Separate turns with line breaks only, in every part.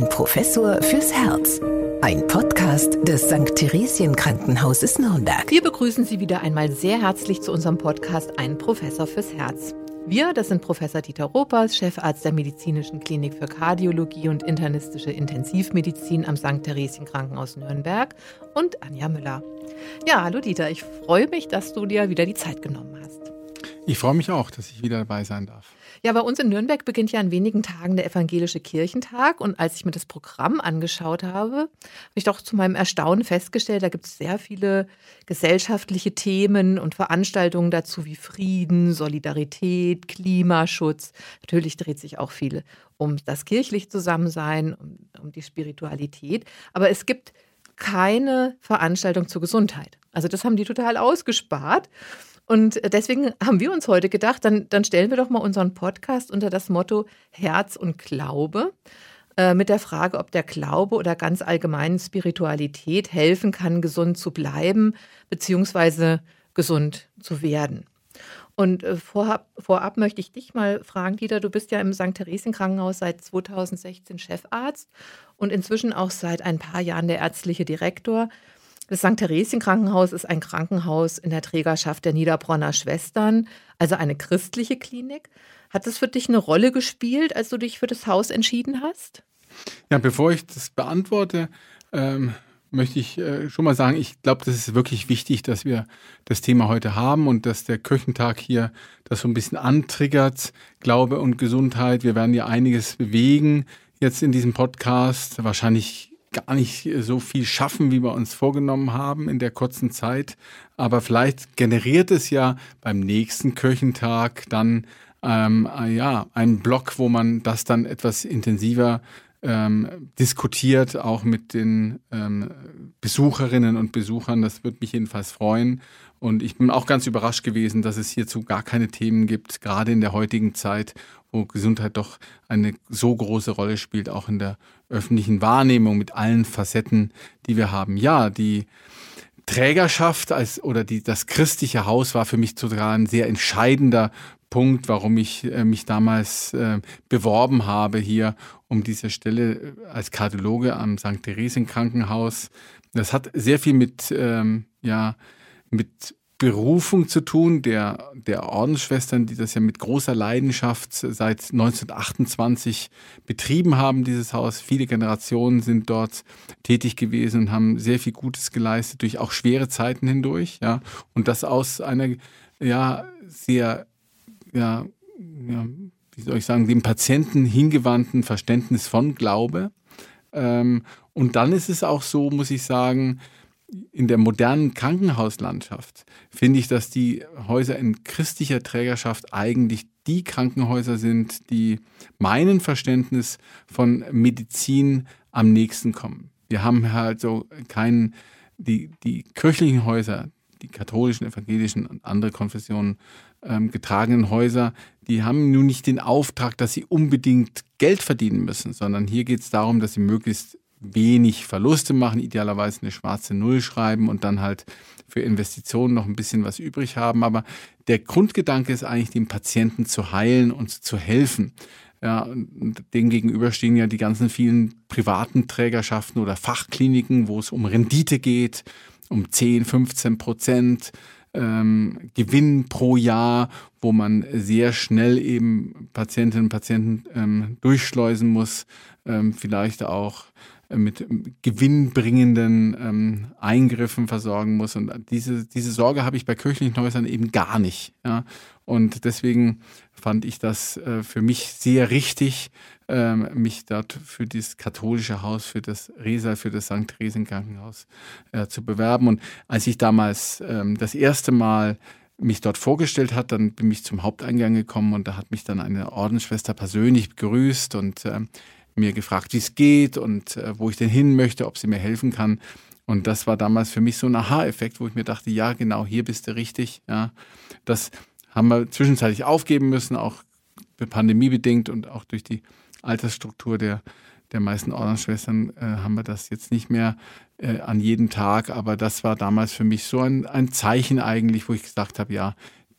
Ein Professor fürs Herz. Ein Podcast des St. Theresien Krankenhauses Nürnberg.
Wir begrüßen Sie wieder einmal sehr herzlich zu unserem Podcast Ein Professor fürs Herz. Wir, das sind Professor Dieter Ropers, Chefarzt der Medizinischen Klinik für Kardiologie und internistische Intensivmedizin am St. Theresien Krankenhaus Nürnberg und Anja Müller. Ja, hallo Dieter, ich freue mich, dass du dir wieder die Zeit genommen hast.
Ich freue mich auch, dass ich wieder dabei sein darf.
Ja, bei uns in Nürnberg beginnt ja in wenigen Tagen der Evangelische Kirchentag. Und als ich mir das Programm angeschaut habe, habe ich doch zu meinem Erstaunen festgestellt, da gibt es sehr viele gesellschaftliche Themen und Veranstaltungen dazu wie Frieden, Solidarität, Klimaschutz. Natürlich dreht sich auch viel um das kirchlich Zusammensein, um, um die Spiritualität. Aber es gibt keine Veranstaltung zur Gesundheit. Also das haben die total ausgespart. Und deswegen haben wir uns heute gedacht, dann, dann stellen wir doch mal unseren Podcast unter das Motto Herz und Glaube äh, mit der Frage, ob der Glaube oder ganz allgemein Spiritualität helfen kann, gesund zu bleiben bzw. gesund zu werden. Und äh, vorab, vorab, möchte ich dich mal fragen, Dieter, du bist ja im St. Theresien Krankenhaus seit 2016 Chefarzt und inzwischen auch seit ein paar Jahren der ärztliche Direktor. Das St. Theresien Krankenhaus ist ein Krankenhaus in der Trägerschaft der Niederbronner Schwestern, also eine christliche Klinik. Hat das für dich eine Rolle gespielt, als du dich für das Haus entschieden hast?
Ja, bevor ich das beantworte, ähm, möchte ich äh, schon mal sagen, ich glaube, das ist wirklich wichtig, dass wir das Thema heute haben und dass der Kirchentag hier das so ein bisschen antriggert. Glaube und Gesundheit. Wir werden ja einiges bewegen jetzt in diesem Podcast. Wahrscheinlich gar nicht so viel schaffen, wie wir uns vorgenommen haben in der kurzen Zeit. Aber vielleicht generiert es ja beim nächsten Kirchentag dann ähm, ja einen Block, wo man das dann etwas intensiver ähm, diskutiert, auch mit den ähm, Besucherinnen und Besuchern. Das würde mich jedenfalls freuen. Und ich bin auch ganz überrascht gewesen, dass es hierzu gar keine Themen gibt, gerade in der heutigen Zeit, wo Gesundheit doch eine so große Rolle spielt, auch in der öffentlichen Wahrnehmung mit allen Facetten, die wir haben. Ja, die Trägerschaft als oder die das christliche Haus war für mich sogar ein sehr entscheidender Punkt, warum ich äh, mich damals äh, beworben habe hier um diese Stelle äh, als Kardiologe am St. Theresien Krankenhaus. Das hat sehr viel mit ähm, ja mit Berufung zu tun, der, der Ordensschwestern, die das ja mit großer Leidenschaft seit 1928 betrieben haben, dieses Haus. Viele Generationen sind dort tätig gewesen und haben sehr viel Gutes geleistet, durch auch schwere Zeiten hindurch, ja. Und das aus einer, ja, sehr, ja, ja wie soll ich sagen, dem Patienten hingewandten Verständnis von Glaube. Ähm, und dann ist es auch so, muss ich sagen, in der modernen Krankenhauslandschaft finde ich, dass die Häuser in christlicher Trägerschaft eigentlich die Krankenhäuser sind, die meinem Verständnis von Medizin am nächsten kommen. Wir haben halt so keinen, die, die kirchlichen Häuser, die katholischen, evangelischen und andere Konfessionen ähm, getragenen Häuser, die haben nun nicht den Auftrag, dass sie unbedingt Geld verdienen müssen, sondern hier geht es darum, dass sie möglichst wenig Verluste machen, idealerweise eine schwarze Null schreiben und dann halt für Investitionen noch ein bisschen was übrig haben. Aber der Grundgedanke ist eigentlich, den Patienten zu heilen und zu helfen. Ja, dem gegenüber stehen ja die ganzen vielen privaten Trägerschaften oder Fachkliniken, wo es um Rendite geht, um 10, 15 Prozent ähm, Gewinn pro Jahr, wo man sehr schnell eben Patientinnen und Patienten ähm, durchschleusen muss, ähm, vielleicht auch mit gewinnbringenden ähm, Eingriffen versorgen muss. Und diese, diese Sorge habe ich bei kirchlichen Häusern eben gar nicht. Ja? Und deswegen fand ich das äh, für mich sehr richtig, äh, mich dort für das katholische Haus, für das Resa, für das St. Theresen Krankenhaus äh, zu bewerben. Und als ich damals ähm, das erste Mal mich dort vorgestellt hat, dann bin ich zum Haupteingang gekommen und da hat mich dann eine Ordensschwester persönlich begrüßt und äh, mir gefragt, wie es geht und äh, wo ich denn hin möchte, ob sie mir helfen kann. Und das war damals für mich so ein Aha-Effekt, wo ich mir dachte, ja, genau, hier bist du richtig. Ja, das haben wir zwischenzeitlich aufgeben müssen, auch pandemiebedingt und auch durch die Altersstruktur der, der meisten Ordensschwestern äh, haben wir das jetzt nicht mehr äh, an jedem Tag. Aber das war damals für mich so ein, ein Zeichen eigentlich, wo ich gesagt habe, ja,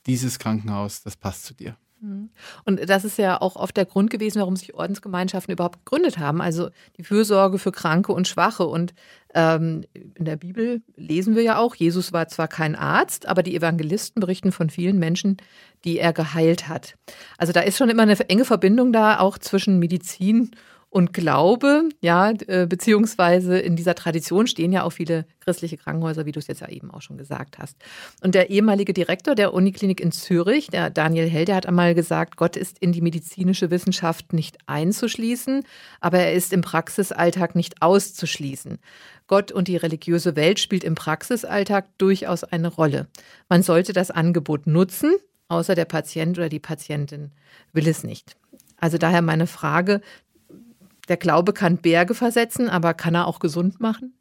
dieses Krankenhaus, das passt zu dir.
Mhm. Und das ist ja auch oft der Grund gewesen, warum sich Ordensgemeinschaften überhaupt gegründet haben. Also die Fürsorge für Kranke und Schwache. Und ähm, in der Bibel lesen wir ja auch, Jesus war zwar kein Arzt, aber die Evangelisten berichten von vielen Menschen, die er geheilt hat. Also da ist schon immer eine enge Verbindung da, auch zwischen Medizin und und Glaube, ja, äh, beziehungsweise in dieser Tradition stehen ja auch viele christliche Krankenhäuser, wie du es jetzt ja eben auch schon gesagt hast. Und der ehemalige Direktor der Uniklinik in Zürich, der Daniel Hell, der hat einmal gesagt, Gott ist in die medizinische Wissenschaft nicht einzuschließen, aber er ist im Praxisalltag nicht auszuschließen. Gott und die religiöse Welt spielt im Praxisalltag durchaus eine Rolle. Man sollte das Angebot nutzen, außer der Patient oder die Patientin will es nicht. Also daher meine Frage, der Glaube kann Berge versetzen, aber kann er auch gesund machen?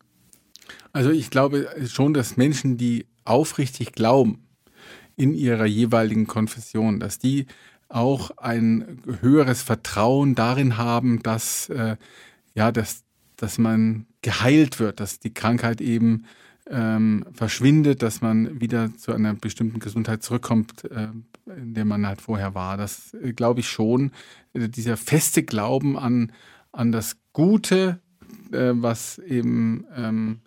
Also ich glaube schon, dass Menschen, die aufrichtig glauben in ihrer jeweiligen Konfession, dass die auch ein höheres Vertrauen darin haben, dass, äh, ja, dass, dass man geheilt wird, dass die Krankheit eben ähm, verschwindet, dass man wieder zu einer bestimmten Gesundheit zurückkommt, äh, in der man halt vorher war. Das äh, glaube ich schon. Äh, dieser feste Glauben an, an das Gute, äh, was eben, ähm,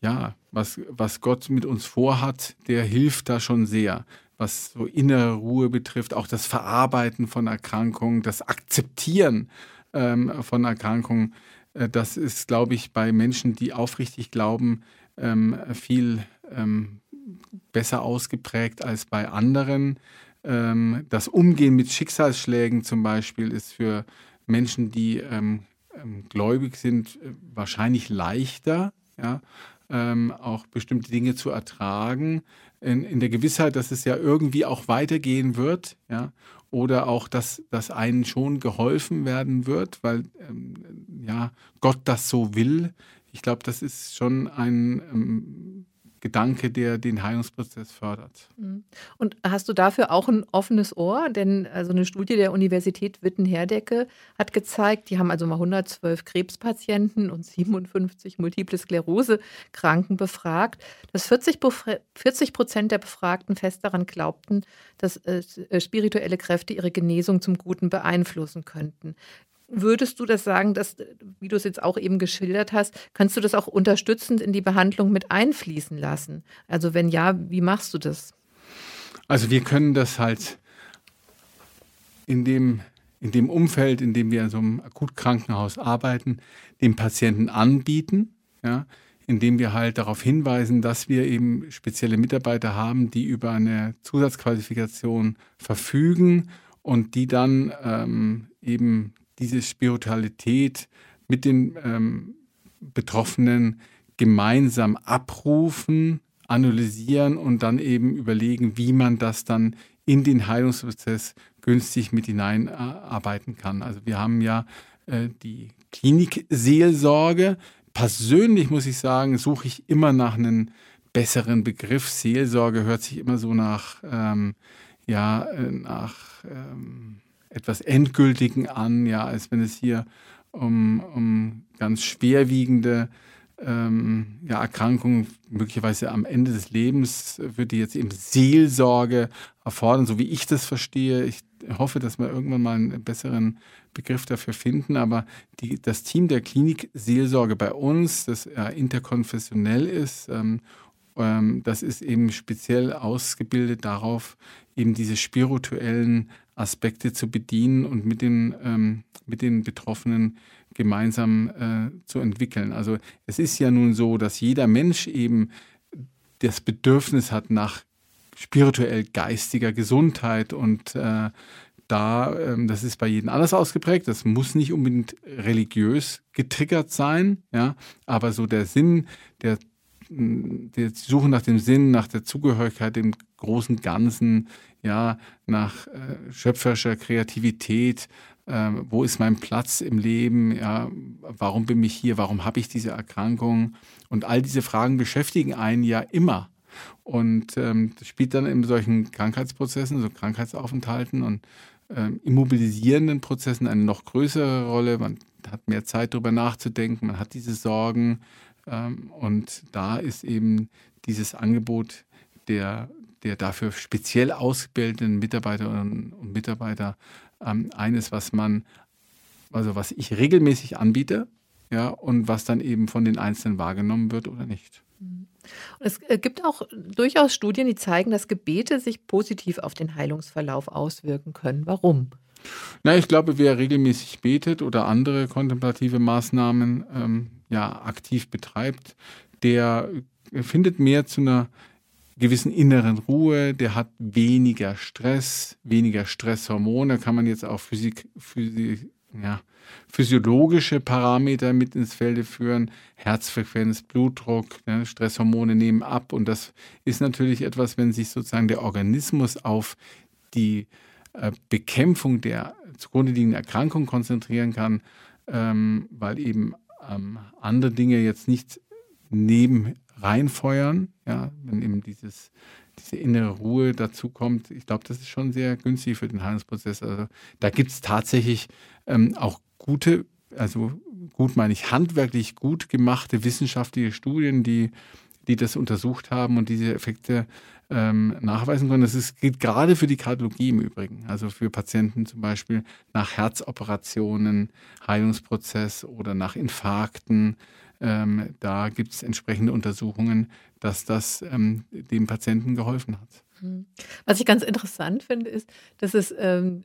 ja, was, was Gott mit uns vorhat, der hilft da schon sehr. Was so innere Ruhe betrifft, auch das Verarbeiten von Erkrankungen, das Akzeptieren ähm, von Erkrankungen, äh, das ist, glaube ich, bei Menschen, die aufrichtig glauben, ähm, viel ähm, besser ausgeprägt als bei anderen. Ähm, das Umgehen mit Schicksalsschlägen zum Beispiel ist für Menschen, die ähm, ähm, gläubig sind, äh, wahrscheinlich leichter, ja, ähm, auch bestimmte Dinge zu ertragen, in, in, der Gewissheit, dass es ja irgendwie auch weitergehen wird, ja, oder auch, dass, dass einen schon geholfen werden wird, weil ähm, ja, Gott das so will. Ich glaube, das ist schon ein ähm, Gedanke, der den Heilungsprozess fördert. Mhm.
Und hast du dafür auch ein offenes Ohr? Denn also eine Studie der Universität Witten-Herdecke hat gezeigt, die haben also mal 112 Krebspatienten und 57 Multiple Sklerose-Kranken befragt, dass 40 Prozent der Befragten fest daran glaubten, dass äh, spirituelle Kräfte ihre Genesung zum Guten beeinflussen könnten. Würdest du das sagen, dass, wie du es jetzt auch eben geschildert hast, kannst du das auch unterstützend in die Behandlung mit einfließen lassen? Also wenn ja, wie machst du das?
Also wir können das halt in dem, in dem Umfeld, in dem wir in so einem Akutkrankenhaus arbeiten, dem Patienten anbieten, ja, indem wir halt darauf hinweisen, dass wir eben spezielle Mitarbeiter haben, die über eine Zusatzqualifikation verfügen und die dann ähm, eben diese Spiritualität mit den ähm, Betroffenen gemeinsam abrufen, analysieren und dann eben überlegen, wie man das dann in den Heilungsprozess günstig mit hineinarbeiten kann. Also wir haben ja äh, die Klinikseelsorge. Persönlich muss ich sagen, suche ich immer nach einem besseren Begriff. Seelsorge hört sich immer so nach, ähm, ja, äh, nach ähm, etwas Endgültigen an, ja, als wenn es hier um, um ganz schwerwiegende ähm, ja, Erkrankungen, möglicherweise am Ende des Lebens, würde jetzt eben Seelsorge erfordern, so wie ich das verstehe. Ich hoffe, dass wir irgendwann mal einen besseren Begriff dafür finden, aber die, das Team der Klinik Seelsorge bei uns, das ja, interkonfessionell ist, ähm, ähm, das ist eben speziell ausgebildet darauf, eben diese spirituellen Aspekte zu bedienen und mit den, ähm, mit den Betroffenen gemeinsam äh, zu entwickeln. Also es ist ja nun so, dass jeder Mensch eben das Bedürfnis hat nach spirituell geistiger Gesundheit und äh, da, ähm, das ist bei jedem anders ausgeprägt. Das muss nicht unbedingt religiös getriggert sein, ja, aber so der Sinn, der, der Suche nach dem Sinn, nach der Zugehörigkeit, dem großen Ganzen, ja, nach äh, schöpferischer Kreativität, äh, wo ist mein Platz im Leben, ja, warum bin ich hier, warum habe ich diese Erkrankung? Und all diese Fragen beschäftigen einen ja immer. Und ähm, das spielt dann in solchen Krankheitsprozessen, so Krankheitsaufenthalten und ähm, immobilisierenden Prozessen eine noch größere Rolle. Man hat mehr Zeit darüber nachzudenken, man hat diese Sorgen. Ähm, und da ist eben dieses Angebot der der dafür speziell ausgebildeten Mitarbeiterinnen und Mitarbeiter ähm, eines, was man, also was ich regelmäßig anbiete, ja, und was dann eben von den Einzelnen wahrgenommen wird oder nicht.
Es äh, gibt auch durchaus Studien, die zeigen, dass Gebete sich positiv auf den Heilungsverlauf auswirken können. Warum?
Na, ich glaube, wer regelmäßig betet oder andere kontemplative Maßnahmen ähm, ja, aktiv betreibt, der findet mehr zu einer gewissen inneren Ruhe, der hat weniger Stress, weniger Stresshormone, kann man jetzt auch Physik, Physik, ja, physiologische Parameter mit ins Felde führen, Herzfrequenz, Blutdruck, ne, Stresshormone nehmen ab. Und das ist natürlich etwas, wenn sich sozusagen der Organismus auf die Bekämpfung der zugrunde liegenden Erkrankung konzentrieren kann, ähm, weil eben ähm, andere Dinge jetzt nicht neben reinfeuern, ja, wenn eben dieses, diese innere Ruhe dazu kommt. Ich glaube, das ist schon sehr günstig für den Heilungsprozess. Also da gibt es tatsächlich ähm, auch gute, also gut meine ich, handwerklich gut gemachte wissenschaftliche Studien, die, die das untersucht haben und diese Effekte ähm, nachweisen können. Das ist, gilt gerade für die Kardiologie im Übrigen, also für Patienten zum Beispiel nach Herzoperationen, Heilungsprozess oder nach Infarkten. Ähm, da gibt es entsprechende Untersuchungen, dass das ähm, dem Patienten geholfen hat.
Hm. Was ich ganz interessant finde, ist, dass es ähm,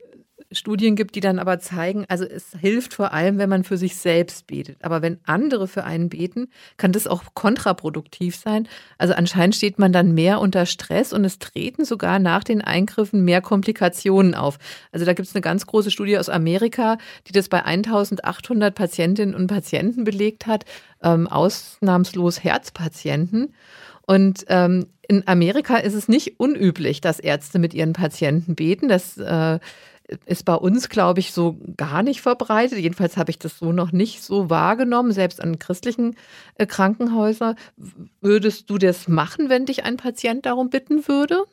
Studien gibt, die dann aber zeigen, also es hilft vor allem, wenn man für sich selbst betet. Aber wenn andere für einen beten, kann das auch kontraproduktiv sein. Also anscheinend steht man dann mehr unter Stress und es treten sogar nach den Eingriffen mehr Komplikationen auf. Also da gibt es eine ganz große Studie aus Amerika, die das bei 1800 Patientinnen und Patienten belegt hat, ähm, ausnahmslos Herzpatienten. Und ähm, in Amerika ist es nicht unüblich, dass Ärzte mit ihren Patienten beten. Das äh, ist bei uns, glaube ich, so gar nicht verbreitet. Jedenfalls habe ich das so noch nicht so wahrgenommen, selbst an christlichen äh, Krankenhäusern. Würdest du das machen, wenn dich ein Patient darum bitten würde?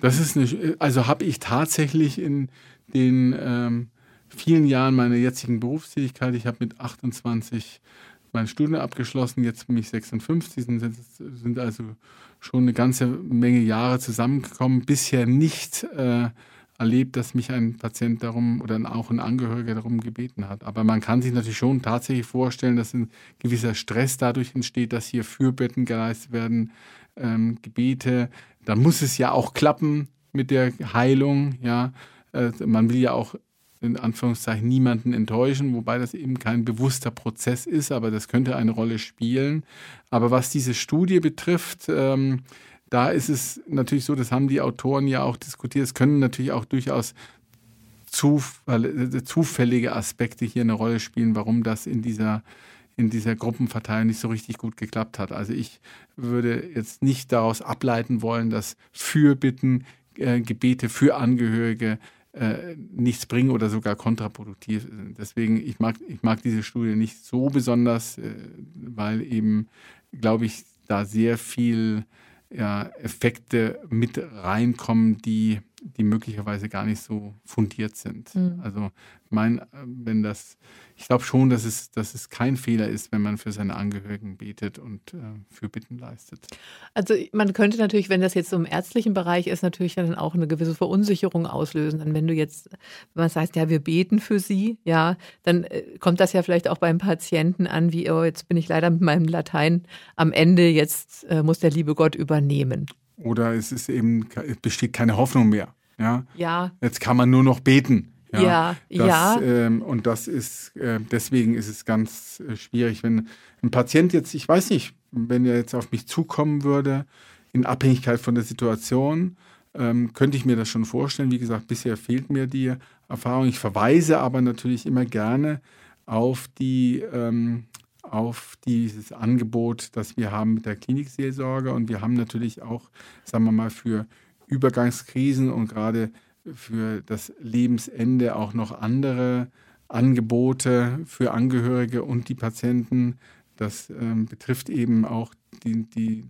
Das ist nicht, also habe ich tatsächlich in den ähm, vielen Jahren meiner jetzigen Berufstätigkeit, ich habe mit 28 mein Studium abgeschlossen, jetzt bin ich 56, sind, sind also schon eine ganze Menge Jahre zusammengekommen, bisher nicht äh, erlebt, dass mich ein Patient darum oder auch ein Angehöriger darum gebeten hat. Aber man kann sich natürlich schon tatsächlich vorstellen, dass ein gewisser Stress dadurch entsteht, dass hier Fürbetten geleistet werden, ähm, Gebete. Da muss es ja auch klappen mit der Heilung. Ja, äh, man will ja auch in Anführungszeichen niemanden enttäuschen, wobei das eben kein bewusster Prozess ist, aber das könnte eine Rolle spielen. Aber was diese Studie betrifft, ähm, da ist es natürlich so, das haben die Autoren ja auch diskutiert, es können natürlich auch durchaus zufällige Aspekte hier eine Rolle spielen, warum das in dieser in dieser Gruppenverteilung nicht so richtig gut geklappt hat. Also ich würde jetzt nicht daraus ableiten wollen, dass Fürbitten, äh, Gebete für Angehörige äh, nichts bringen oder sogar kontraproduktiv sind. Deswegen, ich mag, ich mag diese Studie nicht so besonders, äh, weil eben, glaube ich, da sehr viel ja, Effekte mit reinkommen, die, die möglicherweise gar nicht so fundiert sind. Mhm. Also mein, wenn das, ich glaube schon, dass es, dass es kein Fehler ist, wenn man für seine Angehörigen betet und äh, für Bitten leistet.
Also man könnte natürlich, wenn das jetzt so im ärztlichen Bereich ist, natürlich dann auch eine gewisse Verunsicherung auslösen. Dann wenn du jetzt, wenn man sagt, ja, wir beten für sie, ja, dann äh, kommt das ja vielleicht auch beim Patienten an, wie, oh, jetzt bin ich leider mit meinem Latein am Ende, jetzt äh, muss der liebe Gott übernehmen.
Oder es ist eben, es besteht keine Hoffnung mehr. Ja.
ja.
Jetzt kann man nur noch beten.
Ja, ja.
Das,
ja.
Ähm, und das ist, äh, deswegen ist es ganz äh, schwierig, wenn ein Patient jetzt, ich weiß nicht, wenn er jetzt auf mich zukommen würde, in Abhängigkeit von der Situation, ähm, könnte ich mir das schon vorstellen. Wie gesagt, bisher fehlt mir die Erfahrung. Ich verweise aber natürlich immer gerne auf die, ähm, auf dieses Angebot, das wir haben mit der Klinikseelsorge. Und wir haben natürlich auch, sagen wir mal, für Übergangskrisen und gerade für das Lebensende auch noch andere Angebote für Angehörige und die Patienten. Das ähm, betrifft eben auch die, die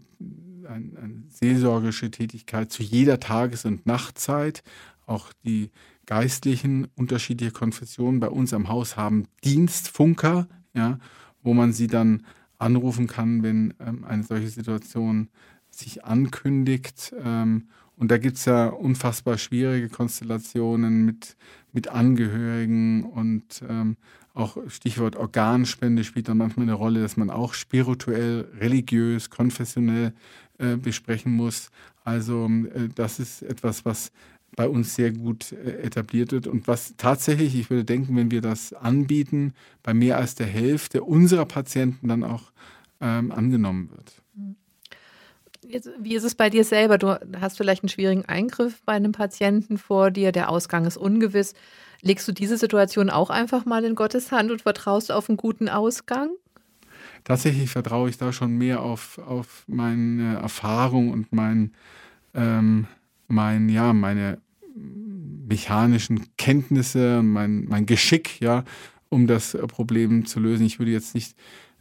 ein, eine seelsorgische Tätigkeit zu jeder Tages- und Nachtzeit. Auch die geistlichen unterschiedliche Konfessionen bei uns am Haus haben Dienstfunker, ja, wo man sie dann anrufen kann, wenn ähm, eine solche Situation sich ankündigt. Ähm, und da gibt es ja unfassbar schwierige Konstellationen mit, mit Angehörigen und ähm, auch Stichwort Organspende spielt dann manchmal eine Rolle, dass man auch spirituell, religiös, konfessionell äh, besprechen muss. Also äh, das ist etwas, was bei uns sehr gut äh, etabliert wird und was tatsächlich, ich würde denken, wenn wir das anbieten, bei mehr als der Hälfte unserer Patienten dann auch ähm, angenommen wird.
Jetzt, wie ist es bei dir selber? Du hast vielleicht einen schwierigen Eingriff bei einem Patienten vor dir, der Ausgang ist ungewiss. Legst du diese Situation auch einfach mal in Gottes Hand und vertraust auf einen guten Ausgang?
Tatsächlich vertraue ich da schon mehr auf, auf meine Erfahrung und mein, ähm, mein, ja, meine mechanischen Kenntnisse mein, mein Geschick, ja, um das Problem zu lösen. Ich würde jetzt nicht,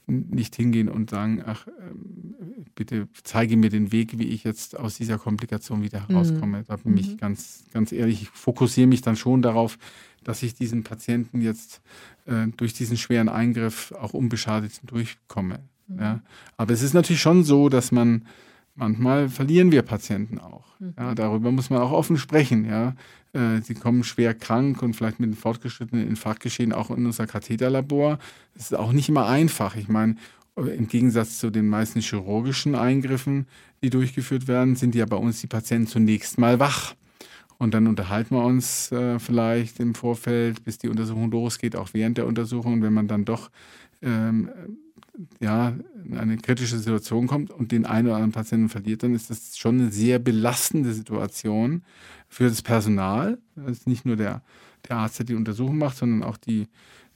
nicht hingehen und sagen, ach, ähm, bitte zeige mir den Weg, wie ich jetzt aus dieser Komplikation wieder mhm. herauskomme. Mhm. Da bin ich mhm. ganz, ganz ehrlich, ich fokussiere mich dann schon darauf, dass ich diesen Patienten jetzt äh, durch diesen schweren Eingriff auch unbeschadet durchkomme. Mhm. Ja. Aber es ist natürlich schon so, dass man manchmal verlieren wir Patienten auch. Mhm. Ja, darüber muss man auch offen sprechen. Ja. Äh, sie kommen schwer krank und vielleicht mit einem fortgeschrittenen Infarktgeschehen auch in unser Katheterlabor. Das ist auch nicht immer einfach. Ich meine, im Gegensatz zu den meisten chirurgischen Eingriffen, die durchgeführt werden, sind ja bei uns die Patienten zunächst mal wach. Und dann unterhalten wir uns äh, vielleicht im Vorfeld, bis die Untersuchung losgeht, auch während der Untersuchung. Und wenn man dann doch ähm, ja, in eine kritische Situation kommt und den einen oder anderen Patienten verliert, dann ist das schon eine sehr belastende Situation für das Personal. Das ist nicht nur der, der Arzt, der die Untersuchung macht, sondern auch die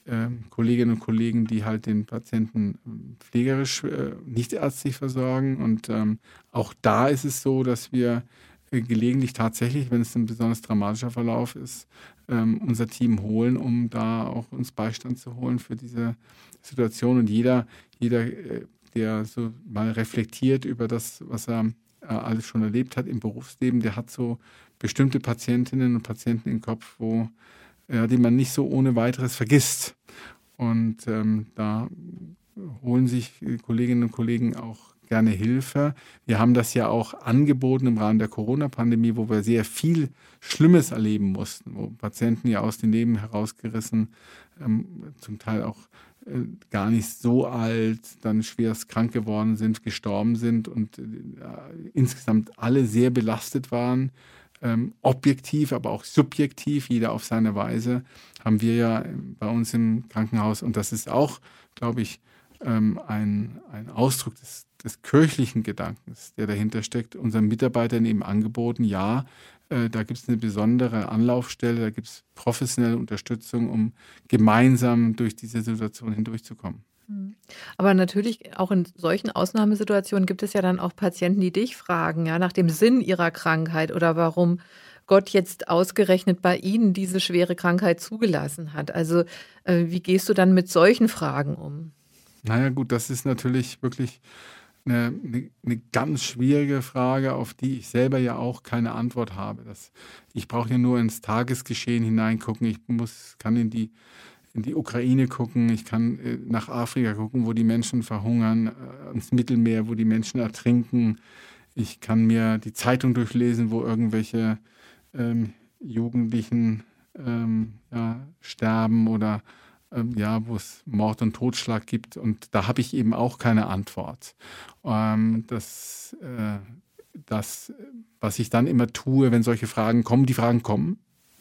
äh, Kolleginnen und Kollegen, die halt den Patienten pflegerisch, äh, nicht ärztlich versorgen. Und ähm, auch da ist es so, dass wir gelegentlich tatsächlich, wenn es ein besonders dramatischer Verlauf ist, ähm, unser Team holen, um da auch uns Beistand zu holen für diese Situation. Und jeder, jeder, äh, der so mal reflektiert über das, was er äh, alles schon erlebt hat im Berufsleben, der hat so bestimmte Patientinnen und Patienten im Kopf, wo, ja, die man nicht so ohne weiteres vergisst. Und ähm, da holen sich Kolleginnen und Kollegen auch gerne Hilfe. Wir haben das ja auch angeboten im Rahmen der Corona-Pandemie, wo wir sehr viel Schlimmes erleben mussten, wo Patienten ja aus dem Leben herausgerissen, ähm, zum Teil auch äh, gar nicht so alt, dann schwerst krank geworden sind, gestorben sind und äh, insgesamt alle sehr belastet waren. Ähm, objektiv, aber auch subjektiv, jeder auf seine Weise, haben wir ja bei uns im Krankenhaus. Und das ist auch, glaube ich, ähm, ein, ein Ausdruck des, des kirchlichen Gedankens, der dahinter steckt, unseren Mitarbeitern eben angeboten, ja, äh, da gibt es eine besondere Anlaufstelle, da gibt es professionelle Unterstützung, um gemeinsam durch diese Situation hindurchzukommen.
Mhm. Aber natürlich, auch in solchen Ausnahmesituationen gibt es ja dann auch Patienten, die dich fragen, ja, nach dem Sinn ihrer Krankheit oder warum Gott jetzt ausgerechnet bei ihnen diese schwere Krankheit zugelassen hat. Also, äh, wie gehst du dann mit solchen Fragen um?
Naja, gut, das ist natürlich wirklich eine, eine, ganz schwierige Frage, auf die ich selber ja auch keine Antwort habe. Das, ich brauche ja nur ins Tagesgeschehen hineingucken. Ich muss, kann in die, in die Ukraine gucken, ich kann äh, nach Afrika gucken, wo die Menschen verhungern, äh, ins Mittelmeer, wo die Menschen ertrinken. Ich kann mir die Zeitung durchlesen, wo irgendwelche ähm, Jugendlichen ähm, ja, sterben oder ähm, ja, wo es Mord und Totschlag gibt. Und da habe ich eben auch keine Antwort. Ähm, das, äh, das, was ich dann immer tue, wenn solche Fragen kommen, die Fragen kommen,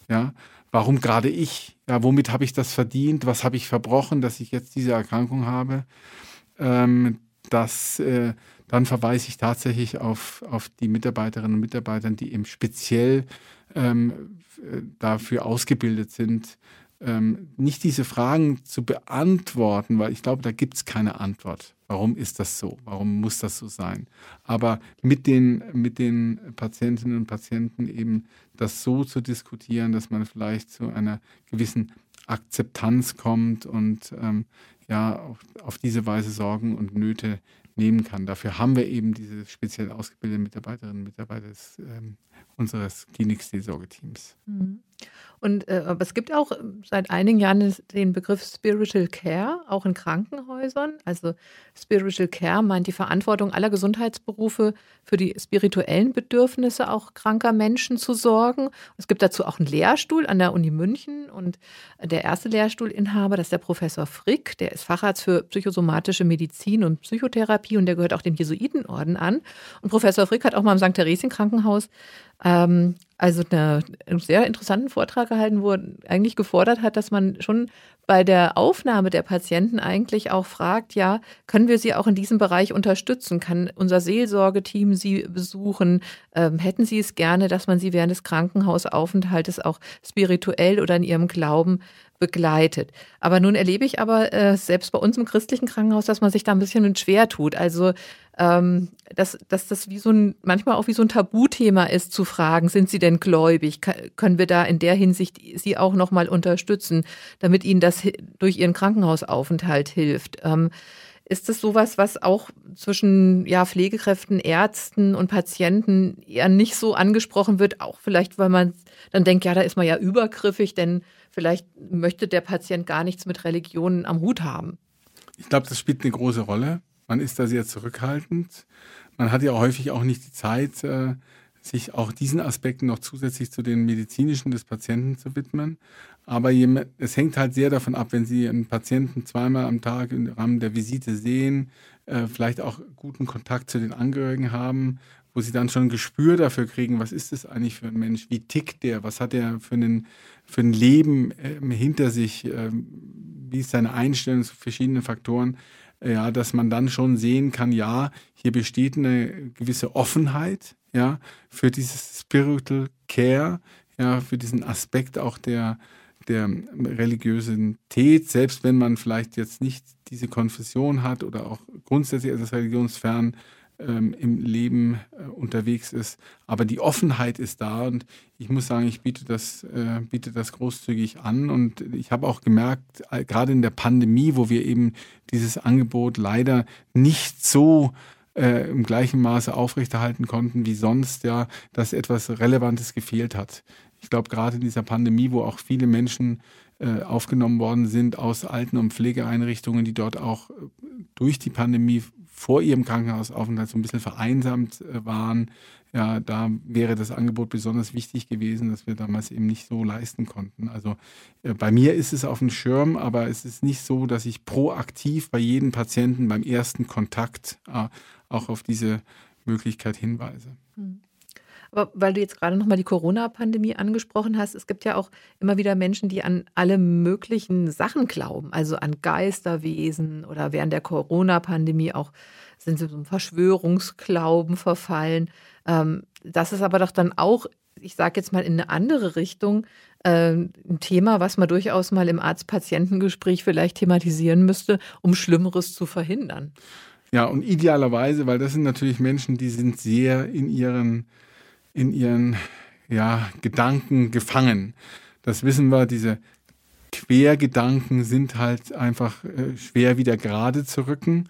ja, warum gerade ich? Ja, womit habe ich das verdient? Was habe ich verbrochen, dass ich jetzt diese Erkrankung habe? Ähm, das, äh, dann verweise ich tatsächlich auf, auf die Mitarbeiterinnen und Mitarbeiter, die eben speziell ähm, dafür ausgebildet sind, ähm, nicht diese Fragen zu beantworten, weil ich glaube, da gibt es keine Antwort. Warum ist das so? Warum muss das so sein? Aber mit den, mit den Patientinnen und Patienten eben das so zu diskutieren, dass man vielleicht zu einer gewissen Akzeptanz kommt und ähm, ja, auf, auf, diese Weise Sorgen und Nöte nehmen kann. Dafür haben wir eben diese speziell ausgebildeten Mitarbeiterinnen und Mitarbeiter des, ähm, unseres Klinikseelsorgeteams.
Mhm. Und äh, aber es gibt auch seit einigen Jahren den Begriff Spiritual Care, auch in Krankenhäusern. Also Spiritual Care meint die Verantwortung aller Gesundheitsberufe für die spirituellen Bedürfnisse auch kranker Menschen zu sorgen. Es gibt dazu auch einen Lehrstuhl an der Uni München und der erste Lehrstuhlinhaber, das ist der Professor Frick, der ist Facharzt für psychosomatische Medizin und Psychotherapie und der gehört auch dem Jesuitenorden an. Und Professor Frick hat auch mal im St. Theresien Krankenhaus ähm, also eine, einen sehr interessanten Vortrag gehalten, wo er eigentlich gefordert hat, dass man schon bei der Aufnahme der Patienten eigentlich auch fragt, ja, können wir sie auch in diesem Bereich unterstützen? Kann unser Seelsorgeteam sie besuchen? Ähm, hätten sie es gerne, dass man sie während des Krankenhausaufenthaltes auch spirituell oder in ihrem Glauben begleitet. Aber nun erlebe ich aber äh, selbst bei uns im christlichen Krankenhaus, dass man sich da ein bisschen schwer tut. Also ähm, dass, dass das wie so ein, manchmal auch wie so ein Tabuthema ist, zu fragen, sind Sie denn gläubig? Ka können wir da in der Hinsicht Sie auch nochmal unterstützen, damit Ihnen das durch Ihren Krankenhausaufenthalt hilft? Ähm, ist das sowas, was auch zwischen ja, Pflegekräften, Ärzten und Patienten eher nicht so angesprochen wird? Auch vielleicht, weil man dann denkt, ja, da ist man ja übergriffig, denn vielleicht möchte der Patient gar nichts mit Religionen am Hut haben.
Ich glaube, das spielt eine große Rolle. Man ist da sehr zurückhaltend. Man hat ja häufig auch nicht die Zeit, äh, sich auch diesen Aspekten noch zusätzlich zu den medizinischen des Patienten zu widmen. Aber es hängt halt sehr davon ab, wenn Sie einen Patienten zweimal am Tag im Rahmen der Visite sehen, äh, vielleicht auch guten Kontakt zu den Angehörigen haben, wo Sie dann schon ein Gespür dafür kriegen, was ist das eigentlich für ein Mensch, wie tickt der, was hat er für, für ein Leben ähm, hinter sich, ähm, wie ist seine Einstellung zu verschiedenen Faktoren. Ja, dass man dann schon sehen kann, ja, hier besteht eine gewisse Offenheit, ja, für dieses Spiritual Care, ja, für diesen Aspekt auch der, der Religiosität, selbst wenn man vielleicht jetzt nicht diese Konfession hat oder auch grundsätzlich als religionsfern ähm, im Leben äh, unterwegs ist. Aber die Offenheit ist da und ich muss sagen, ich biete das, äh, biete das großzügig an und ich habe auch gemerkt, äh, gerade in der Pandemie, wo wir eben dieses Angebot leider nicht so äh, im gleichen Maße aufrechterhalten konnten wie sonst, ja, dass etwas Relevantes gefehlt hat. Ich glaube, gerade in dieser Pandemie, wo auch viele Menschen äh, aufgenommen worden sind aus Alten- und Pflegeeinrichtungen, die dort auch äh, durch die Pandemie vor ihrem Krankenhausaufenthalt so ein bisschen vereinsamt äh, waren, ja, da wäre das Angebot besonders wichtig gewesen, dass wir damals eben nicht so leisten konnten. Also bei mir ist es auf dem Schirm, aber es ist nicht so, dass ich proaktiv bei jedem Patienten beim ersten Kontakt auch auf diese Möglichkeit hinweise. Hm.
Aber weil du jetzt gerade nochmal die Corona-Pandemie angesprochen hast, es gibt ja auch immer wieder Menschen, die an alle möglichen Sachen glauben, also an Geisterwesen oder während der Corona-Pandemie auch sind sie so Verschwörungsglauben verfallen. Ähm, das ist aber doch dann auch, ich sage jetzt mal in eine andere Richtung, äh, ein Thema, was man durchaus mal im Arzt-Patientengespräch vielleicht thematisieren müsste, um Schlimmeres zu verhindern.
Ja, und idealerweise, weil das sind natürlich Menschen, die sind sehr in ihren in ihren ja, Gedanken gefangen. Das wissen wir, diese Quergedanken sind halt einfach äh, schwer wieder gerade zu rücken.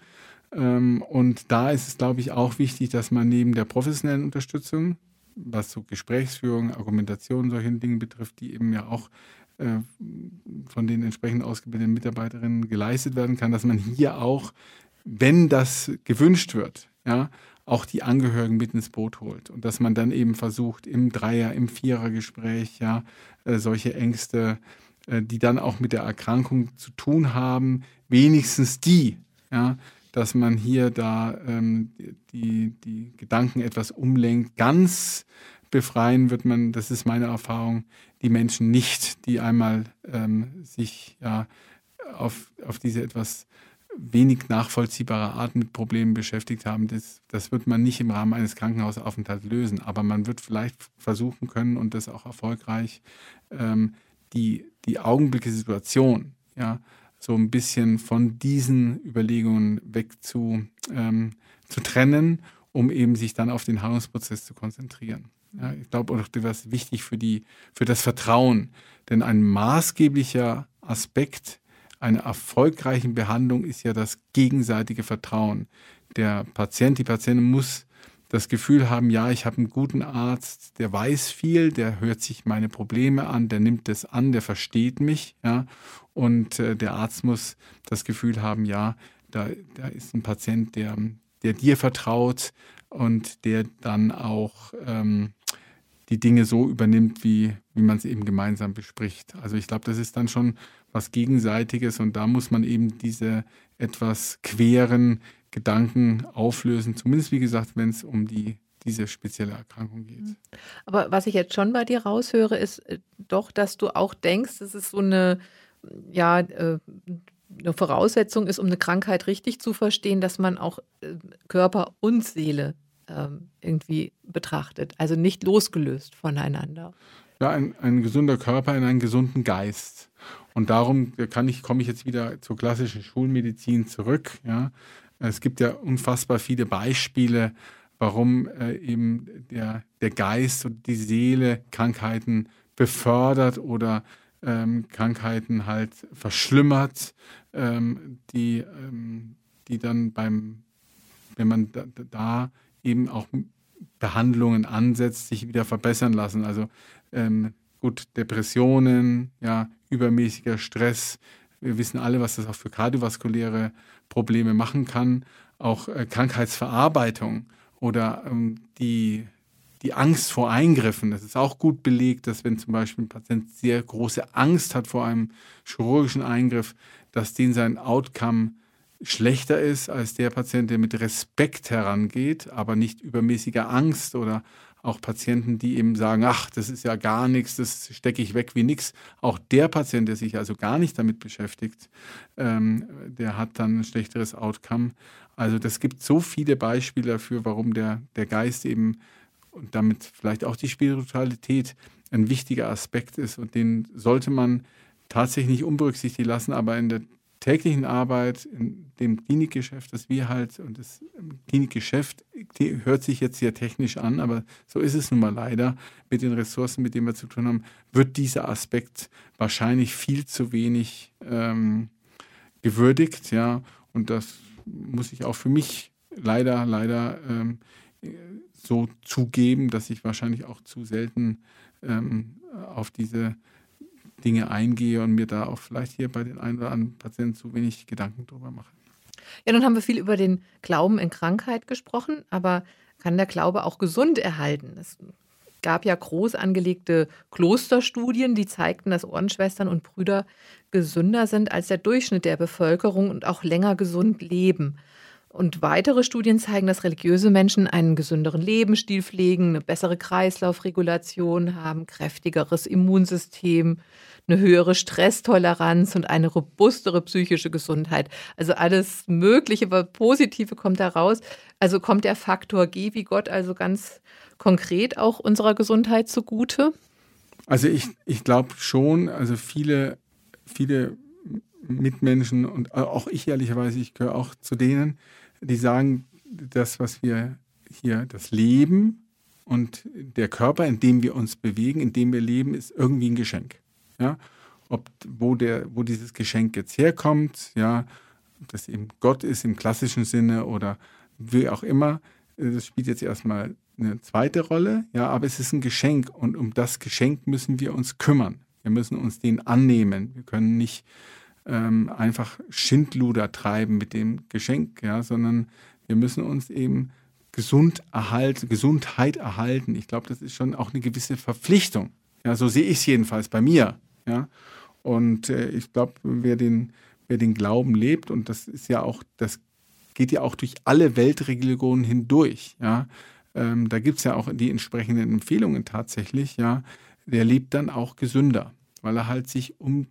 Ähm, und da ist es, glaube ich, auch wichtig, dass man neben der professionellen Unterstützung, was so Gesprächsführung, Argumentation, solchen Dingen betrifft, die eben ja auch äh, von den entsprechend ausgebildeten Mitarbeiterinnen geleistet werden kann, dass man hier auch, wenn das gewünscht wird, ja, auch die Angehörigen mit ins Boot holt und dass man dann eben versucht, im Dreier-, im Vierergespräch ja äh, solche Ängste, äh, die dann auch mit der Erkrankung zu tun haben, wenigstens die, ja, dass man hier da ähm, die, die Gedanken etwas umlenkt. Ganz befreien wird man, das ist meine Erfahrung, die Menschen nicht, die einmal ähm, sich ja auf, auf diese etwas wenig nachvollziehbare Art mit Problemen beschäftigt haben, das, das wird man nicht im Rahmen eines Krankenhausaufenthalts lösen. Aber man wird vielleicht versuchen können und das auch erfolgreich, ähm, die, die augenblickliche Situation, ja, so ein bisschen von diesen Überlegungen weg zu, ähm, zu trennen, um eben sich dann auf den Heilungsprozess zu konzentrieren. Ja, ich glaube auch, das ist wichtig für, die, für das Vertrauen. Denn ein maßgeblicher Aspekt einer erfolgreichen Behandlung ist ja das gegenseitige Vertrauen. Der Patient, die Patientin muss das Gefühl haben, ja, ich habe einen guten Arzt, der weiß viel, der hört sich meine Probleme an, der nimmt das an, der versteht mich, ja. Und äh, der Arzt muss das Gefühl haben, ja, da, da ist ein Patient, der, der dir vertraut und der dann auch ähm, die Dinge so übernimmt, wie, wie man es eben gemeinsam bespricht. Also ich glaube, das ist dann schon was Gegenseitiges und da muss man eben diese etwas queren Gedanken auflösen, zumindest wie gesagt, wenn es um die diese spezielle Erkrankung geht. Mhm.
Aber was ich jetzt schon bei dir raushöre, ist äh, doch, dass du auch denkst, dass es so eine, ja, äh, eine Voraussetzung ist, um eine Krankheit richtig zu verstehen, dass man auch äh, Körper und Seele ähm, irgendwie betrachtet, also nicht losgelöst voneinander.
Ja, ein, ein gesunder Körper in einen gesunden Geist. Und darum kann ich, komme ich jetzt wieder zur klassischen Schulmedizin zurück. Ja. Es gibt ja unfassbar viele Beispiele, warum äh, eben der, der Geist und die Seele Krankheiten befördert oder ähm, Krankheiten halt verschlimmert, ähm, die, ähm, die dann beim, wenn man da, da, eben auch Behandlungen ansetzt, sich wieder verbessern lassen. Also ähm, gut, Depressionen, ja, übermäßiger Stress. Wir wissen alle, was das auch für kardiovaskuläre Probleme machen kann, auch äh, Krankheitsverarbeitung oder ähm, die, die Angst vor Eingriffen. Das ist auch gut belegt, dass wenn zum Beispiel ein Patient sehr große Angst hat vor einem chirurgischen Eingriff, dass den sein Outcome schlechter ist als der Patient, der mit Respekt herangeht, aber nicht übermäßiger Angst oder auch Patienten, die eben sagen, ach, das ist ja gar nichts, das stecke ich weg wie nichts. Auch der Patient, der sich also gar nicht damit beschäftigt, ähm, der hat dann ein schlechteres Outcome. Also das gibt so viele Beispiele dafür, warum der, der Geist eben und damit vielleicht auch die Spiritualität ein wichtiger Aspekt ist und den sollte man tatsächlich nicht unberücksichtigt lassen, aber in der täglichen Arbeit, in dem Klinikgeschäft, das wir halt, und das Klinikgeschäft hört sich jetzt sehr technisch an, aber so ist es nun mal leider, mit den Ressourcen, mit denen wir zu tun haben, wird dieser Aspekt wahrscheinlich viel zu wenig ähm, gewürdigt, ja, und das muss ich auch für mich leider, leider ähm, so zugeben, dass ich wahrscheinlich auch zu selten ähm, auf diese Dinge eingehe und mir da auch vielleicht hier bei den ein oder anderen Patienten zu wenig Gedanken drüber mache.
Ja, nun haben wir viel über den Glauben in Krankheit gesprochen, aber kann der Glaube auch gesund erhalten? Es gab ja groß angelegte Klosterstudien, die zeigten, dass Ordensschwestern und Brüder gesünder sind als der Durchschnitt der Bevölkerung und auch länger gesund leben. Und weitere Studien zeigen, dass religiöse Menschen einen gesünderen Lebensstil pflegen, eine bessere Kreislaufregulation haben, kräftigeres Immunsystem, eine höhere Stresstoleranz und eine robustere psychische Gesundheit. Also alles Mögliche, aber Positive kommt da raus. Also kommt der Faktor G wie Gott also ganz konkret auch unserer Gesundheit zugute?
Also ich, ich glaube schon, also viele, viele Mitmenschen und auch ich ehrlicherweise, ich gehöre auch zu denen, die sagen, das, was wir hier, das Leben und der Körper, in dem wir uns bewegen, in dem wir leben, ist irgendwie ein Geschenk. Ja? Ob, wo, der, wo dieses Geschenk jetzt herkommt, ja, ob das eben Gott ist im klassischen Sinne oder wie auch immer, das spielt jetzt erstmal eine zweite Rolle, ja, aber es ist ein Geschenk und um das Geschenk müssen wir uns kümmern. Wir müssen uns den annehmen. Wir können nicht ähm, einfach Schindluder treiben mit dem Geschenk, ja, sondern wir müssen uns eben gesund erhalten, Gesundheit erhalten. Ich glaube, das ist schon auch eine gewisse Verpflichtung. Ja, so sehe ich es jedenfalls bei mir. Ja, und äh, ich glaube, wer den, wer den Glauben lebt, und das ist ja auch, das geht ja auch durch alle Weltreligionen hindurch, ja, ähm, da gibt es ja auch die entsprechenden Empfehlungen tatsächlich, ja, der lebt dann auch gesünder, weil er halt sich um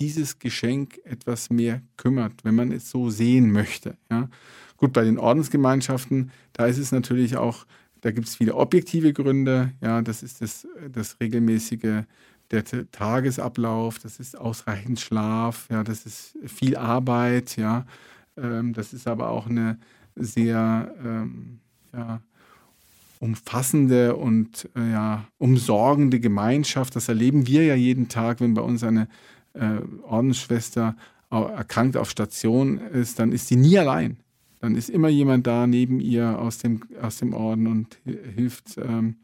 dieses Geschenk etwas mehr kümmert, wenn man es so sehen möchte. Ja. Gut, bei den Ordensgemeinschaften, da ist es natürlich auch, da gibt es viele objektive Gründe. Ja, das ist das, das regelmäßige der Tagesablauf, das ist ausreichend Schlaf, ja, das ist viel Arbeit, ja, ähm, das ist aber auch eine sehr ähm, ja, umfassende und äh, ja, umsorgende Gemeinschaft. Das erleben wir ja jeden Tag, wenn bei uns eine äh, Ordensschwester erkrankt auf Station ist, dann ist sie nie allein. Dann ist immer jemand da neben ihr aus dem, aus dem Orden und hilft ähm,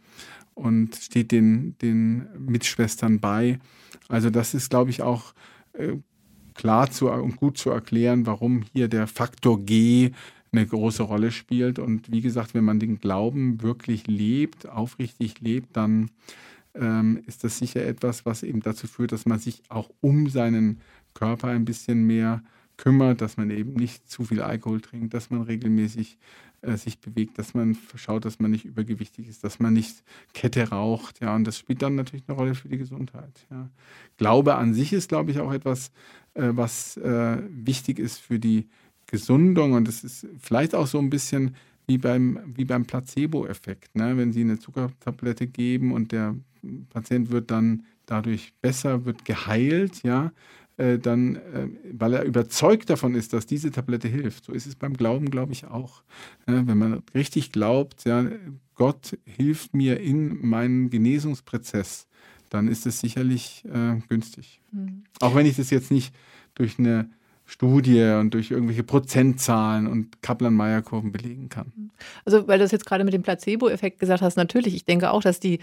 und steht den, den Mitschwestern bei. Also das ist, glaube ich, auch äh, klar zu, und gut zu erklären, warum hier der Faktor G eine große Rolle spielt. Und wie gesagt, wenn man den Glauben wirklich lebt, aufrichtig lebt, dann ähm, ist das sicher etwas, was eben dazu führt, dass man sich auch um seinen Körper ein bisschen mehr kümmert, dass man eben nicht zu viel Alkohol trinkt, dass man regelmäßig äh, sich bewegt, dass man schaut, dass man nicht übergewichtig ist, dass man nicht Kette raucht, ja, und das spielt dann natürlich eine Rolle für die Gesundheit. Ja. Glaube an sich ist, glaube ich, auch etwas, äh, was äh, wichtig ist für die Gesundung und es ist vielleicht auch so ein bisschen wie beim, wie beim Placebo-Effekt. Ne? Wenn Sie eine Zuckertablette geben und der Patient wird dann dadurch besser, wird geheilt, ja, äh, dann, äh, weil er überzeugt davon ist, dass diese Tablette hilft. So ist es beim Glauben, glaube ich, auch. Ja, wenn man richtig glaubt, ja, Gott hilft mir in meinen Genesungsprozess, dann ist es sicherlich äh, günstig. Mhm. Auch wenn ich das jetzt nicht durch eine Studie und durch irgendwelche Prozentzahlen und Kaplan-Meier-Kurven belegen kann.
Also, weil du das jetzt gerade mit dem Placebo-Effekt gesagt hast, natürlich, ich denke auch, dass die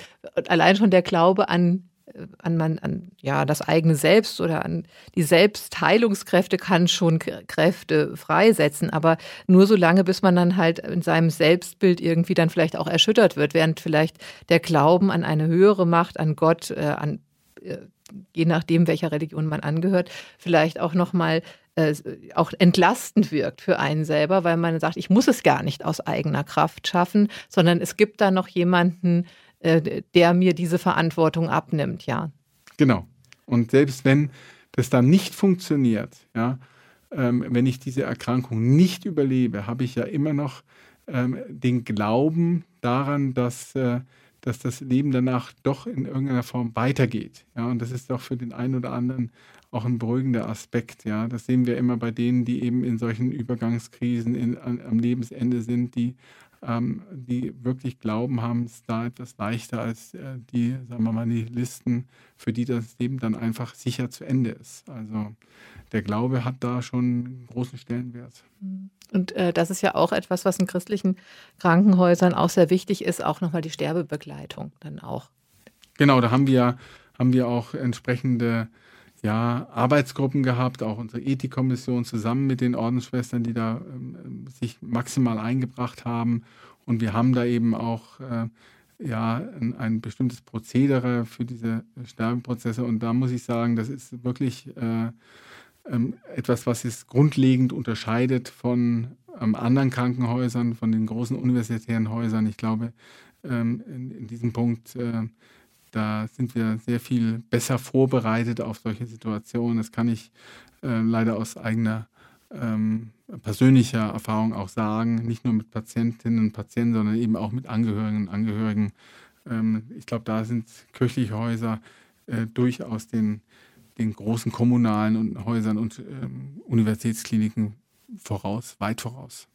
allein schon der Glaube an äh, an, man, an ja, das eigene Selbst oder an die Selbstheilungskräfte kann schon Kräfte freisetzen, aber nur so lange, bis man dann halt in seinem Selbstbild irgendwie dann vielleicht auch erschüttert wird, während vielleicht der Glauben an eine höhere Macht, an Gott, äh, an äh, je nachdem, welcher Religion man angehört, vielleicht auch nochmal äh, auch entlastend wirkt für einen selber, weil man sagt, ich muss es gar nicht aus eigener Kraft schaffen, sondern es gibt da noch jemanden, äh, der mir diese Verantwortung abnimmt, ja.
Genau. Und selbst wenn das dann nicht funktioniert, ja, ähm, wenn ich diese Erkrankung nicht überlebe, habe ich ja immer noch ähm, den Glauben daran, dass, äh, dass das Leben danach doch in irgendeiner Form weitergeht. Ja, und das ist doch für den einen oder anderen auch ein beruhigender Aspekt. Ja, das sehen wir immer bei denen, die eben in solchen Übergangskrisen in, an, am Lebensende sind, die ähm, die wirklich glauben, haben es da etwas leichter als äh, die, sagen wir mal, die Listen, für die das Leben dann einfach sicher zu Ende ist. Also der Glaube hat da schon einen großen Stellenwert.
Und äh, das ist ja auch etwas, was in christlichen Krankenhäusern auch sehr wichtig ist, auch nochmal die Sterbebegleitung dann auch.
Genau, da haben wir, haben wir auch entsprechende ja, Arbeitsgruppen gehabt, auch unsere Ethikkommission zusammen mit den Ordensschwestern, die da ähm, sich maximal eingebracht haben. Und wir haben da eben auch äh, ja, ein, ein, bestimmtes Prozedere für diese Sterbeprozesse. Und da muss ich sagen, das ist wirklich äh, ähm, etwas, was es grundlegend unterscheidet von ähm, anderen Krankenhäusern, von den großen universitären Häusern. Ich glaube, ähm, in, in, diesem Punkt äh, da sind wir sehr viel besser vorbereitet auf solche Situationen. Das kann ich äh, leider aus eigener ähm, persönlicher Erfahrung auch sagen. Nicht nur mit Patientinnen und Patienten, sondern eben auch mit Angehörigen und Angehörigen. Ähm, ich glaube, da sind kirchliche Häuser äh, durchaus den, den großen kommunalen Häusern und ähm, Universitätskliniken voraus, weit voraus.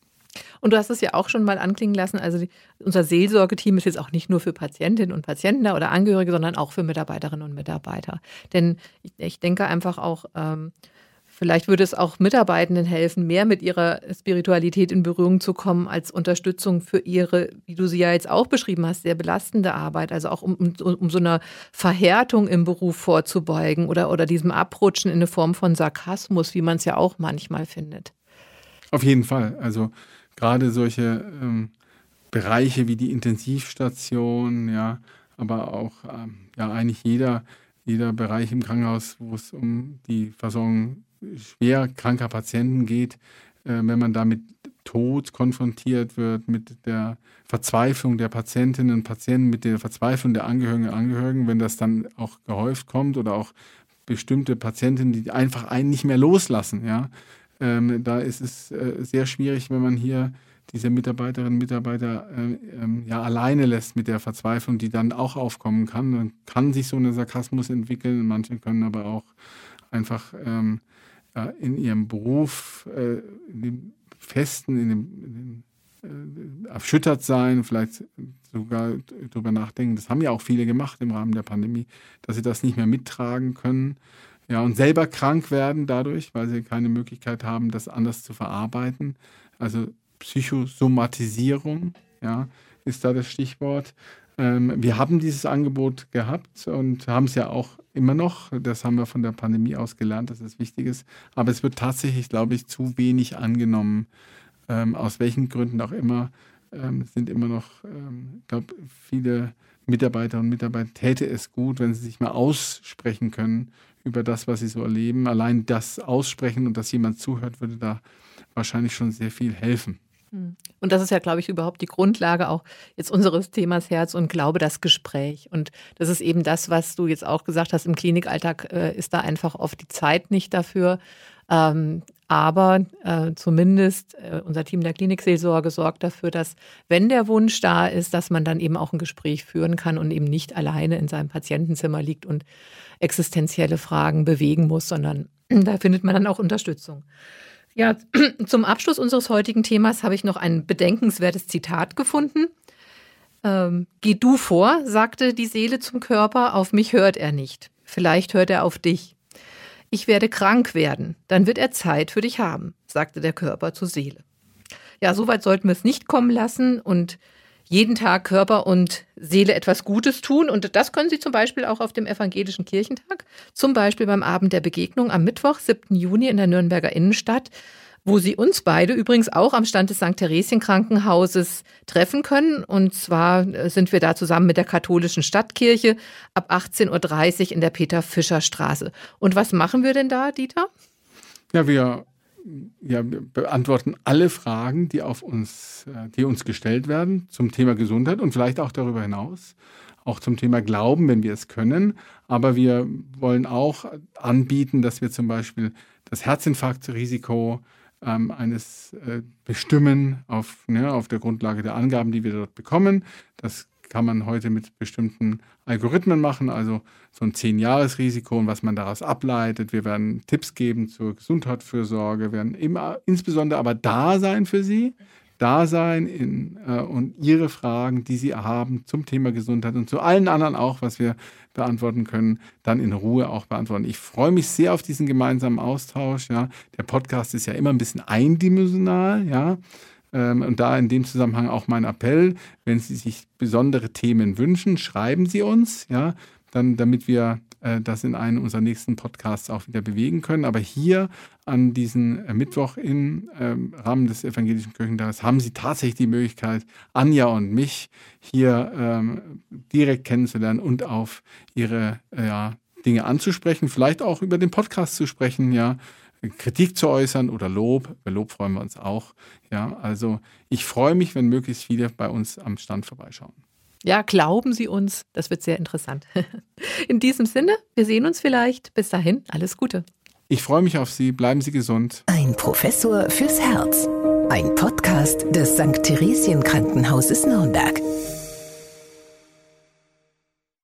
Und du hast es ja auch schon mal anklingen lassen. Also die, unser Seelsorgeteam ist jetzt auch nicht nur für Patientinnen und Patienten oder Angehörige, sondern auch für Mitarbeiterinnen und Mitarbeiter. Denn ich, ich denke einfach auch, ähm, vielleicht würde es auch Mitarbeitenden helfen, mehr mit ihrer Spiritualität in Berührung zu kommen als Unterstützung für ihre, wie du sie ja jetzt auch beschrieben hast, sehr belastende Arbeit. Also auch um, um, um so eine Verhärtung im Beruf vorzubeugen oder, oder diesem Abrutschen in eine Form von Sarkasmus, wie man es ja auch manchmal findet.
Auf jeden Fall. Also gerade solche ähm, Bereiche wie die Intensivstation, ja, aber auch ähm, ja eigentlich jeder, jeder Bereich im Krankenhaus, wo es um die Versorgung schwer kranker Patienten geht, äh, wenn man da mit Tod konfrontiert wird, mit der Verzweiflung der Patientinnen und Patienten, mit der Verzweiflung der Angehörigen und Angehörigen, wenn das dann auch gehäuft kommt oder auch bestimmte Patientinnen, die einfach einen nicht mehr loslassen, ja, ähm, da ist es äh, sehr schwierig, wenn man hier diese Mitarbeiterinnen und Mitarbeiter äh, ähm, ja alleine lässt mit der Verzweiflung, die dann auch aufkommen kann. Dann kann sich so ein Sarkasmus entwickeln. Manche können aber auch einfach ähm, ja, in ihrem Beruf äh, in dem Festen, in dem, in dem äh, erschüttert sein, vielleicht sogar darüber nachdenken. Das haben ja auch viele gemacht im Rahmen der Pandemie, dass sie das nicht mehr mittragen können ja, und selber krank werden dadurch, weil sie keine Möglichkeit haben, das anders zu verarbeiten. Also Psychosomatisierung, ja, ist da das Stichwort. Ähm, wir haben dieses Angebot gehabt und haben es ja auch immer noch. Das haben wir von der Pandemie aus gelernt, dass es wichtig ist. Aber es wird tatsächlich, glaube ich, zu wenig angenommen. Ähm, aus welchen Gründen auch immer ähm, sind immer noch, ähm, ich glaube, viele Mitarbeiter und Mitarbeiter täte es gut, wenn sie sich mal aussprechen können über das, was sie so erleben. Allein das Aussprechen und dass jemand zuhört, würde da wahrscheinlich schon sehr viel helfen.
Hm. Und das ist ja, glaube ich, überhaupt die Grundlage auch jetzt unseres Themas Herz und Glaube, das Gespräch. Und das ist eben das, was du jetzt auch gesagt hast, im Klinikalltag äh, ist da einfach oft die Zeit nicht dafür. Ähm, aber äh, zumindest äh, unser Team der Klinikseelsorge sorgt dafür, dass, wenn der Wunsch da ist, dass man dann eben auch ein Gespräch führen kann und eben nicht alleine in seinem Patientenzimmer liegt und existenzielle Fragen bewegen muss, sondern da findet man dann auch Unterstützung. Ja, zum Abschluss unseres heutigen Themas habe ich noch ein bedenkenswertes Zitat gefunden. Ähm, Geh du vor, sagte die Seele zum Körper, auf mich hört er nicht. Vielleicht hört er auf dich. Ich werde krank werden, dann wird er Zeit für dich haben, sagte der Körper zur Seele. Ja, soweit sollten wir es nicht kommen lassen und jeden Tag Körper und Seele etwas Gutes tun. Und das können Sie zum Beispiel auch auf dem Evangelischen Kirchentag, zum Beispiel beim Abend der Begegnung am Mittwoch, 7. Juni in der Nürnberger Innenstadt, wo Sie uns beide übrigens auch am Stand des St. Theresien Krankenhauses treffen können. Und zwar äh, sind wir da zusammen mit der katholischen Stadtkirche ab 18.30 Uhr in der Peter-Fischer-Straße. Und was machen wir denn da, Dieter?
Ja, wir ja, beantworten alle Fragen, die auf uns, äh, die uns gestellt werden zum Thema Gesundheit und vielleicht auch darüber hinaus, auch zum Thema Glauben, wenn wir es können. Aber wir wollen auch anbieten, dass wir zum Beispiel das Herzinfarktrisiko ähm, eines äh, bestimmen auf, ne, auf der Grundlage der Angaben, die wir dort bekommen. Das kann man heute mit bestimmten Algorithmen machen, also so ein 10-Jahres-Risiko und was man daraus ableitet. Wir werden Tipps geben zur Gesundheitsfürsorge, werden immer insbesondere aber da sein für Sie, da sein in, äh, und Ihre Fragen, die Sie haben zum Thema Gesundheit und zu allen anderen auch, was wir beantworten können, dann in Ruhe auch beantworten. Ich freue mich sehr auf diesen gemeinsamen Austausch. Ja. Der Podcast ist ja immer ein bisschen eindimensional, ja. Ähm, und da in dem Zusammenhang auch mein Appell, wenn Sie sich besondere Themen wünschen, schreiben Sie uns, ja, dann, damit wir äh, das in einem unserer nächsten Podcasts auch wieder bewegen können. Aber hier an diesem äh, Mittwoch im ähm, Rahmen des Evangelischen Kirchentages haben Sie tatsächlich die Möglichkeit, Anja und mich hier ähm, direkt kennenzulernen und auf Ihre äh, ja, Dinge anzusprechen, vielleicht auch über den Podcast zu sprechen, ja, Kritik zu äußern oder Lob. Bei Lob freuen wir uns auch. Ja, also ich freue mich, wenn möglichst viele bei uns am Stand vorbeischauen.
Ja, glauben Sie uns, das wird sehr interessant. In diesem Sinne, wir sehen uns vielleicht. Bis dahin, alles Gute.
Ich freue mich auf Sie. Bleiben Sie gesund.
Ein Professor fürs Herz. Ein Podcast des St. Theresien Krankenhauses Nürnberg.